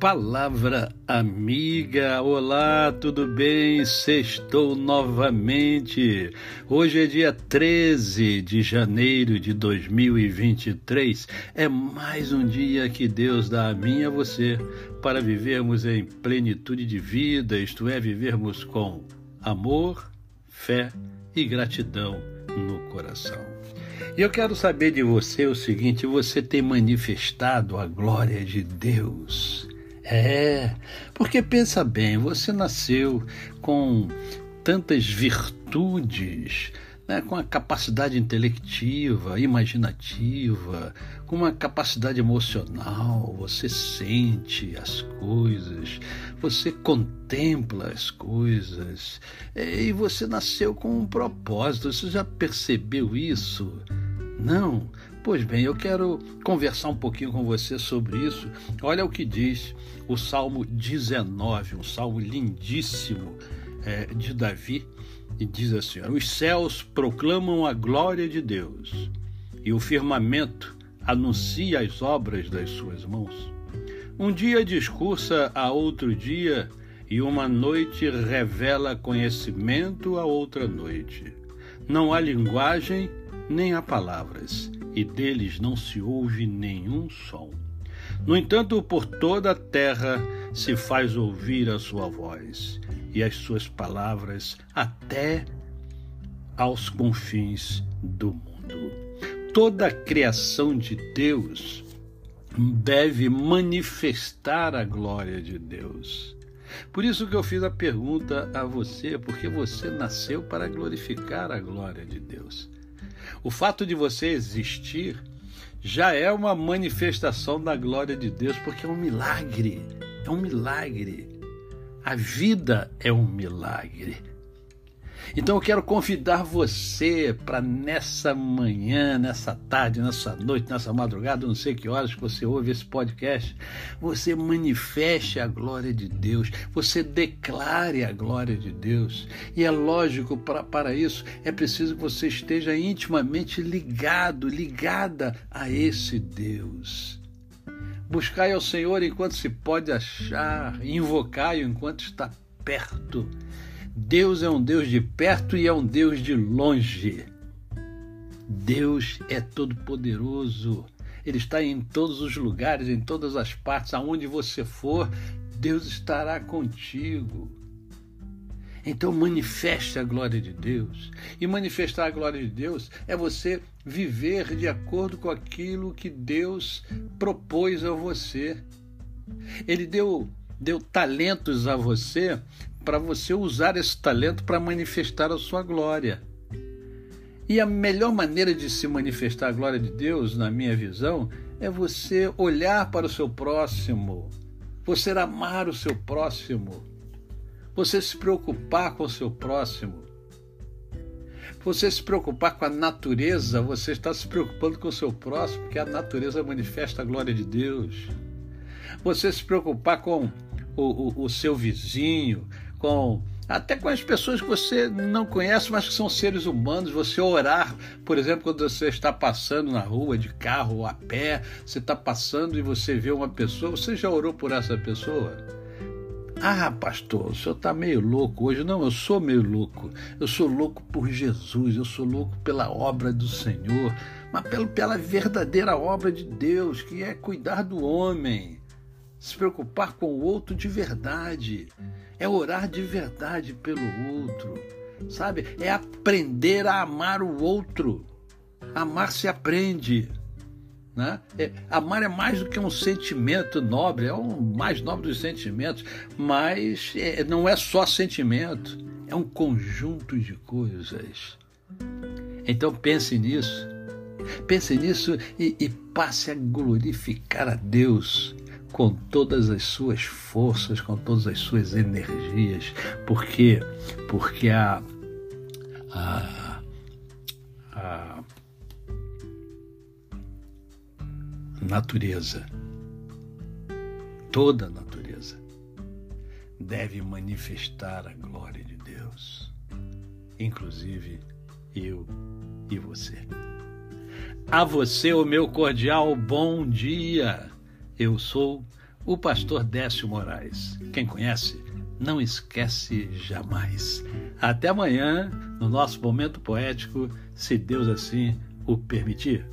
Palavra amiga, olá, tudo bem? Sextou novamente. Hoje é dia 13 de janeiro de 2023. É mais um dia que Deus dá a mim e a você para vivermos em plenitude de vida, isto é, vivermos com amor, fé e gratidão no coração. E eu quero saber de você o seguinte: você tem manifestado a glória de Deus? É, porque pensa bem, você nasceu com tantas virtudes, né, com a capacidade intelectiva, imaginativa, com uma capacidade emocional, você sente as coisas, você contempla as coisas, e você nasceu com um propósito. Você já percebeu isso? Não? Pois bem, eu quero conversar um pouquinho com você sobre isso. Olha o que diz o Salmo 19, um salmo lindíssimo é, de Davi, e diz assim: Os céus proclamam a glória de Deus, e o firmamento anuncia as obras das suas mãos. Um dia discursa a outro dia, e uma noite revela conhecimento a outra noite. Não há linguagem nem há palavras e deles não se ouve nenhum som. No entanto, por toda a terra se faz ouvir a sua voz e as suas palavras até aos confins do mundo. Toda a criação de Deus deve manifestar a glória de Deus. Por isso que eu fiz a pergunta a você, porque você nasceu para glorificar a glória de Deus. O fato de você existir já é uma manifestação da glória de Deus, porque é um milagre. É um milagre. A vida é um milagre. Então eu quero convidar você para nessa manhã, nessa tarde, nessa noite, nessa madrugada, não sei que horas que você ouve esse podcast, você manifeste a glória de Deus, você declare a glória de Deus. E é lógico, pra, para isso é preciso que você esteja intimamente ligado, ligada a esse Deus. Buscai ao Senhor enquanto se pode achar, invocai-o enquanto está perto. Deus é um Deus de perto e é um Deus de longe. Deus é todo-poderoso. Ele está em todos os lugares, em todas as partes, aonde você for, Deus estará contigo. Então manifeste a glória de Deus. E manifestar a glória de Deus é você viver de acordo com aquilo que Deus propôs a você. Ele deu deu talentos a você para você usar esse talento para manifestar a sua glória. E a melhor maneira de se manifestar a glória de Deus, na minha visão, é você olhar para o seu próximo, você amar o seu próximo, você se preocupar com o seu próximo. Você se preocupar com a natureza, você está se preocupando com o seu próximo, porque a natureza manifesta a glória de Deus. Você se preocupar com o, o, o seu vizinho, com até com as pessoas que você não conhece, mas que são seres humanos. Você orar, por exemplo, quando você está passando na rua de carro ou a pé, você está passando e você vê uma pessoa, você já orou por essa pessoa? Ah, pastor, o senhor está meio louco hoje. Não, eu sou meio louco. Eu sou louco por Jesus, eu sou louco pela obra do Senhor, mas pelo, pela verdadeira obra de Deus, que é cuidar do homem se preocupar com o outro de verdade, é orar de verdade pelo outro, sabe? É aprender a amar o outro. Amar se aprende. Né? É, amar é mais do que um sentimento nobre, é o mais nobre dos sentimentos, mas é, não é só sentimento, é um conjunto de coisas. Então pense nisso, pense nisso e, e passe a glorificar a Deus com todas as suas forças, com todas as suas energias, porque porque a, a, a natureza, toda a natureza, deve manifestar a glória de Deus, inclusive eu e você. A você o meu cordial bom dia. Eu sou o pastor Décio Moraes. Quem conhece, não esquece jamais. Até amanhã, no nosso momento poético, se Deus assim o permitir.